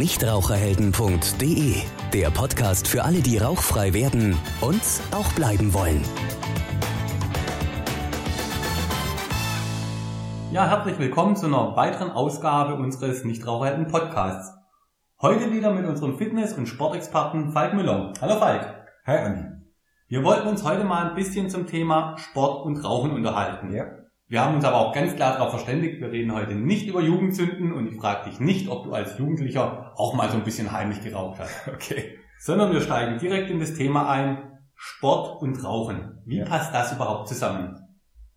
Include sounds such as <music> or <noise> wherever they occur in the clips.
Nichtraucherhelden.de, der Podcast für alle, die rauchfrei werden und auch bleiben wollen. Ja, herzlich willkommen zu einer weiteren Ausgabe unseres Nichtraucherhelden Podcasts. Heute wieder mit unserem Fitness- und Sportexperten Falk Müller. Hallo Falk. Hi Andi. Wir wollten uns heute mal ein bisschen zum Thema Sport und Rauchen unterhalten. Ja. Wir haben uns aber auch ganz klar darauf verständigt, wir reden heute nicht über Jugendzünden und ich frage dich nicht, ob du als Jugendlicher auch mal so ein bisschen heimlich geraucht hast. <laughs> Okay. Sondern wir steigen direkt in das Thema ein, Sport und Rauchen. Wie Ja. passt das überhaupt zusammen?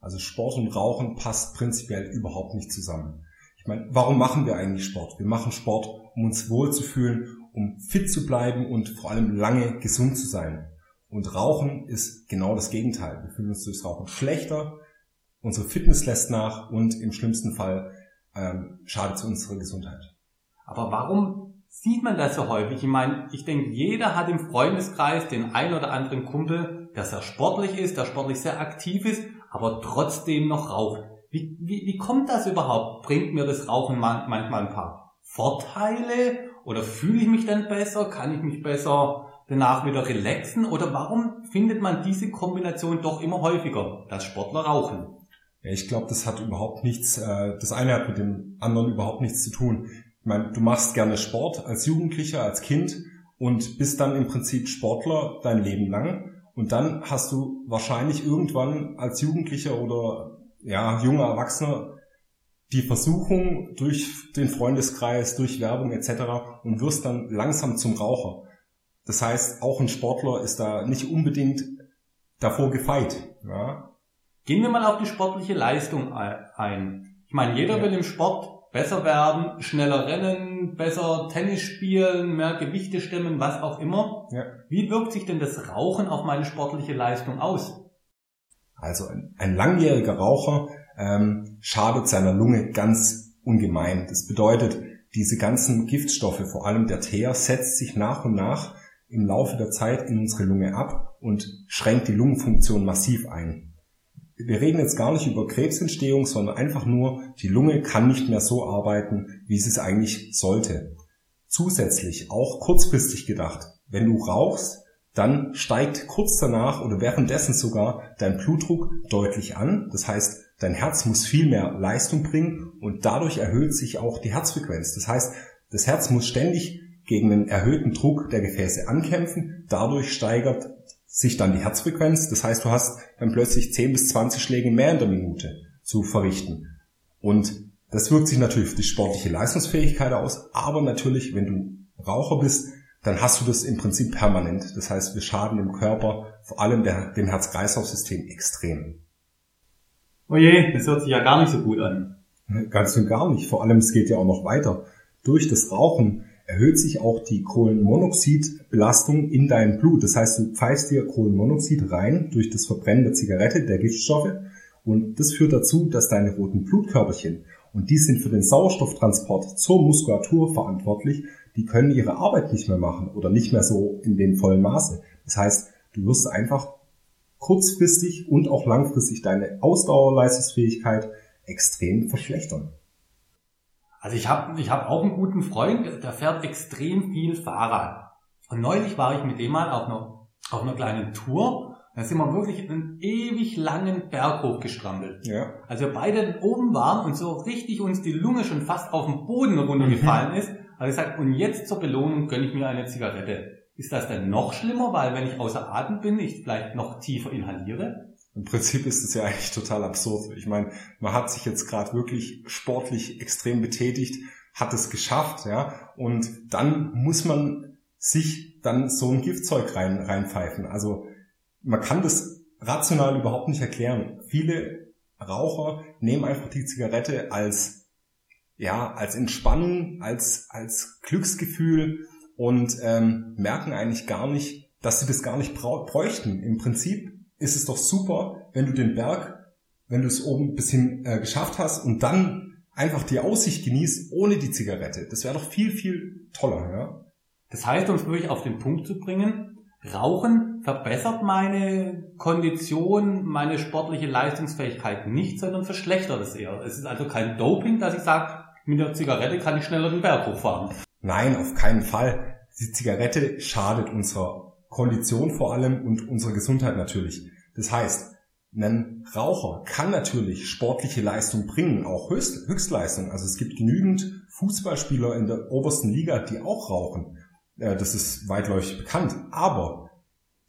Also Sport und Rauchen passt prinzipiell überhaupt nicht zusammen. Ich meine, warum machen wir eigentlich Sport? Wir machen Sport, um uns wohlzufühlen, um fit zu bleiben und vor allem lange gesund zu sein. Und Rauchen ist genau das Gegenteil. Wir fühlen uns durchs Rauchen schlechter, unsere Fitness lässt nach und im schlimmsten Fall ähm, schadet es unserer Gesundheit. Aber warum sieht man das so häufig? Ich meine, ich denke, jeder hat im Freundeskreis den ein oder anderen Kumpel, der sehr sportlich ist, der sportlich sehr aktiv ist, aber trotzdem noch raucht. Wie, wie, wie kommt das überhaupt? Bringt mir das Rauchen man, manchmal ein paar Vorteile? Oder fühle ich mich dann besser? Kann ich mich besser danach wieder relaxen? Oder warum findet man diese Kombination doch immer häufiger, dass Sportler rauchen? Ich glaube, das hat überhaupt nichts, äh, das eine hat mit dem anderen überhaupt nichts zu tun. Ich meine, du machst gerne Sport als Jugendlicher, als Kind und bist dann im Prinzip Sportler dein Leben lang. Und dann hast du wahrscheinlich irgendwann als Jugendlicher oder ja, junger Erwachsener die Versuchung durch den Freundeskreis, durch Werbung etc. und wirst dann langsam zum Raucher. Das heißt, auch ein Sportler ist da nicht unbedingt davor gefeit. Ja? Gehen wir mal auf die sportliche Leistung ein. Ich meine, jeder Ja. will im Sport besser werden, schneller rennen, besser Tennis spielen, mehr Gewichte stemmen, was auch immer. Ja. Wie wirkt sich denn das Rauchen auf meine sportliche Leistung aus? Also ein, ein langjähriger Raucher ähm, schadet seiner Lunge ganz ungemein. Das bedeutet, diese ganzen Giftstoffe, vor allem der Teer, setzt sich nach und nach im Laufe der Zeit in unsere Lunge ab und schränkt die Lungenfunktion massiv ein. Wir reden jetzt gar nicht über Krebsentstehung, sondern einfach nur, die Lunge kann nicht mehr so arbeiten, wie sie es eigentlich sollte. Zusätzlich, auch kurzfristig gedacht, wenn du rauchst, dann steigt kurz danach oder währenddessen sogar dein Blutdruck deutlich an. Das heißt, dein Herz muss viel mehr Leistung bringen und dadurch erhöht sich auch die Herzfrequenz. Das heißt, das Herz muss ständig gegen einen erhöhten Druck der Gefäße ankämpfen. Dadurch steigert sich dann die Herzfrequenz. Das heißt, du hast dann plötzlich 10 bis 20 Schläge mehr in der Minute zu verrichten. Und das wirkt sich natürlich auf die sportliche Leistungsfähigkeit aus. Aber natürlich, wenn du Raucher bist, dann hast du das im Prinzip permanent. Das heißt, wir schaden dem Körper, vor allem der, dem Herz-Kreislauf-System extrem. Oje, Oh das hört sich ja gar nicht so gut an. Ganz und gar nicht. Vor allem, es geht ja auch noch weiter. Durch das Rauchen erhöht sich auch die Kohlenmonoxidbelastung in deinem Blut. Das heißt, du pfeifst dir Kohlenmonoxid rein durch das Verbrennen der Zigarette, der Giftstoffe. Und das führt dazu, dass deine roten Blutkörperchen, und die sind für den Sauerstofftransport zur Muskulatur verantwortlich, die können ihre Arbeit nicht mehr machen oder nicht mehr so in dem vollen Maße. Das heißt, du wirst einfach kurzfristig und auch langfristig deine Ausdauerleistungsfähigkeit extrem verschlechtern. Also ich habe ich hab auch einen guten Freund, der fährt extrem viel Fahrrad. Und neulich war ich mit dem mal auf einer, auf einer kleinen Tour. Da sind wir wirklich einen ewig langen Berg hochgestrampelt. Ja. Als wir beide oben waren und so richtig uns die Lunge schon fast auf den Boden runtergefallen ist, habe ich gesagt, und jetzt zur Belohnung gönne ich mir eine Zigarette. Ist das denn noch schlimmer, weil wenn ich außer Atem bin, ich vielleicht noch tiefer inhaliere? Im Prinzip ist es ja <laughs> eigentlich total absurd. Ich meine, man hat sich jetzt gerade wirklich sportlich extrem betätigt, hat es geschafft, ja, und dann muss man sich dann so ein Giftzeug rein, reinpfeifen. Also man kann das rational überhaupt nicht erklären. Viele Raucher nehmen einfach die Zigarette als ja als Entspannung, als als Glücksgefühl und ähm, merken eigentlich gar nicht, dass sie das gar nicht bräuchten. Im Prinzip ist es doch super, wenn du den Berg, wenn du es oben ein bisschen äh, geschafft hast und dann einfach die Aussicht genießt ohne die Zigarette. Das wäre doch viel, viel toller, ja. Das heißt, um es wirklich auf den Punkt zu bringen, Rauchen verbessert meine Kondition, meine sportliche Leistungsfähigkeit nicht, sondern verschlechtert es eher. Es ist also kein Doping, dass ich sage, mit der Zigarette kann ich schneller den Berg hochfahren. Nein, auf keinen Fall. Die Zigarette schadet unserer Kondition vor allem und unserer Gesundheit natürlich. Das heißt, ein Raucher kann natürlich sportliche Leistung bringen, auch Höchst, Höchstleistung. Also es gibt genügend Fußballspieler in der obersten Liga, die auch rauchen. Äh, das ist weitläufig bekannt. Aber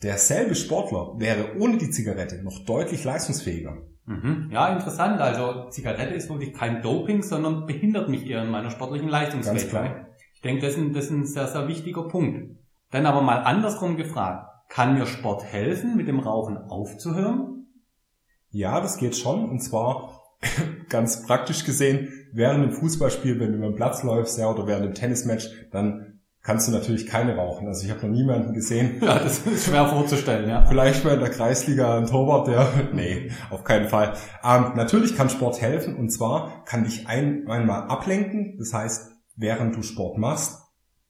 derselbe Sportler wäre ohne die Zigarette noch deutlich leistungsfähiger. Mhm. Ja, interessant. Also Zigarette ist wirklich kein Doping, sondern behindert mich eher in meiner sportlichen Leistungsfähigkeit. Ganz klar. Ich denke, das ist, ein, das ist ein sehr, sehr wichtiger Punkt. Dann aber mal andersrum gefragt. Kann mir Sport helfen, mit dem Rauchen aufzuhören? Ja, das geht schon. Und zwar <laughs> ganz praktisch gesehen, während dem Fußballspiel, wenn du über den Platz läufst, ja, oder während dem Tennismatch, dann kannst du natürlich keine rauchen. Also ich habe noch niemanden gesehen. <laughs> Ja, das ist schwer vorzustellen, ja. Vielleicht mal in der Kreisliga ein Torwart, der, <laughs> nee, auf keinen Fall. Ähm, natürlich kann Sport helfen und zwar kann dich ein, einmal ablenken. Das heißt, während du Sport machst,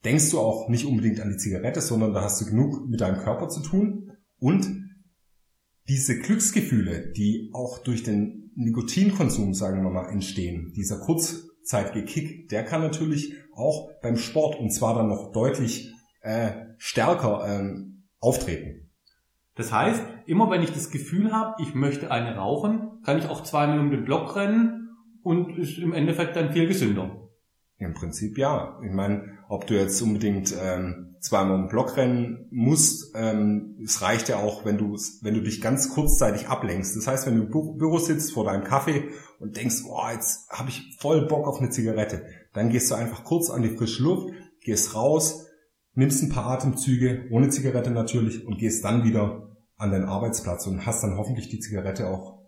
denkst du auch nicht unbedingt an die Zigarette, sondern da hast du genug mit deinem Körper zu tun und diese Glücksgefühle, die auch durch den Nikotinkonsum, sagen wir mal, entstehen, dieser kurzzeitige Kick, der kann natürlich auch beim Sport und zwar dann noch deutlich äh, stärker ähm, auftreten. Das heißt, immer wenn ich das Gefühl habe, ich möchte eine rauchen, kann ich auch zweimal um den Block rennen und ist im Endeffekt dann viel gesünder. Im Prinzip ja. Ich meine, ob du jetzt unbedingt ähm, zweimal im Block rennen musst, ähm, es reicht ja auch, wenn du wenn du dich ganz kurzzeitig ablenkst. Das heißt, wenn du im Büro sitzt vor deinem Kaffee und denkst, oh, jetzt habe ich voll Bock auf eine Zigarette, dann gehst du einfach kurz an die frische Luft, gehst raus, nimmst ein paar Atemzüge, ohne Zigarette natürlich, und gehst dann wieder an deinen Arbeitsplatz und hast dann hoffentlich die Zigarette auch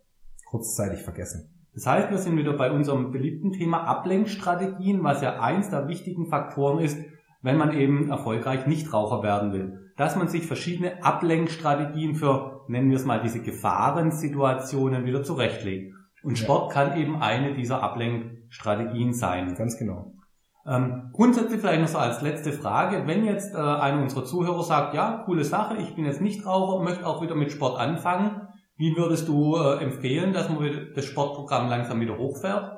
kurzzeitig vergessen. Das heißt, wir sind wieder bei unserem beliebten Thema Ablenkstrategien, was ja eins der wichtigen Faktoren ist, wenn man eben erfolgreich Nichtraucher werden will. Dass man sich verschiedene Ablenkstrategien für, nennen wir es mal, diese Gefahrensituationen wieder zurechtlegt. Und Sport ja. kann eben eine dieser Ablenkstrategien sein. Ganz genau. Ähm, grundsätzlich vielleicht noch so als letzte Frage, wenn jetzt äh, einer unserer Zuhörer sagt, ja, coole Sache, ich bin jetzt Nichtraucher, möchte auch wieder mit Sport anfangen, wie würdest du äh, empfehlen, dass man das Sportprogramm langsam wieder hochfährt?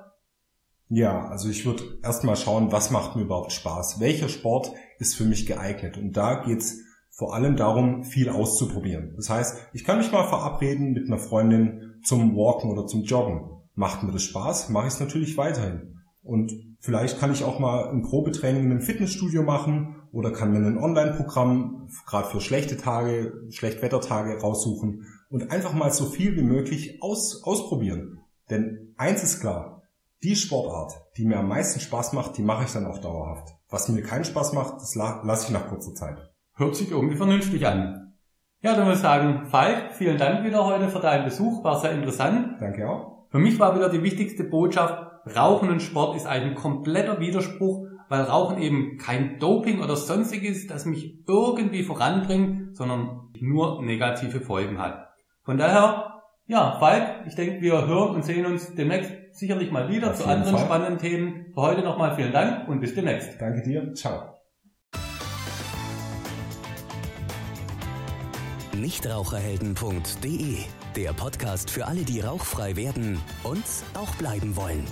Ja, also ich würde erstmal schauen, was macht mir überhaupt Spaß? Welcher Sport ist für mich geeignet? Und da geht's vor allem darum, viel auszuprobieren. Das heißt, ich kann mich mal verabreden mit einer Freundin zum Walken oder zum Joggen. Macht mir das Spaß, mache ich es natürlich weiterhin. Und vielleicht kann ich auch mal ein Probetraining in einem Fitnessstudio machen oder kann mir ein Online-Programm gerade für schlechte Tage, Schlechtwettertage raussuchen und einfach mal so viel wie möglich aus, ausprobieren. Denn eins ist klar, die Sportart, die mir am meisten Spaß macht, die mache ich dann auch dauerhaft. Was mir keinen Spaß macht, das lasse ich nach kurzer Zeit. Hört sich irgendwie vernünftig an. Ja, dann würde ich sagen, Falk, vielen Dank wieder heute für deinen Besuch, war sehr interessant. Danke auch. Für mich war wieder die wichtigste Botschaft, Rauchen und Sport ist ein kompletter Widerspruch, weil Rauchen eben kein Doping oder sonstiges, das mich irgendwie voranbringt, sondern nur negative Folgen hat. Von daher, ja, Falk, ich denke, wir hören und sehen uns demnächst sicherlich mal wieder Auf zu anderen Fall. spannenden Themen. Für heute nochmal vielen Dank und bis demnächst. Danke dir. Ciao. Nichtraucherhelden.de Der Podcast für alle, die rauchfrei werden und auch bleiben wollen.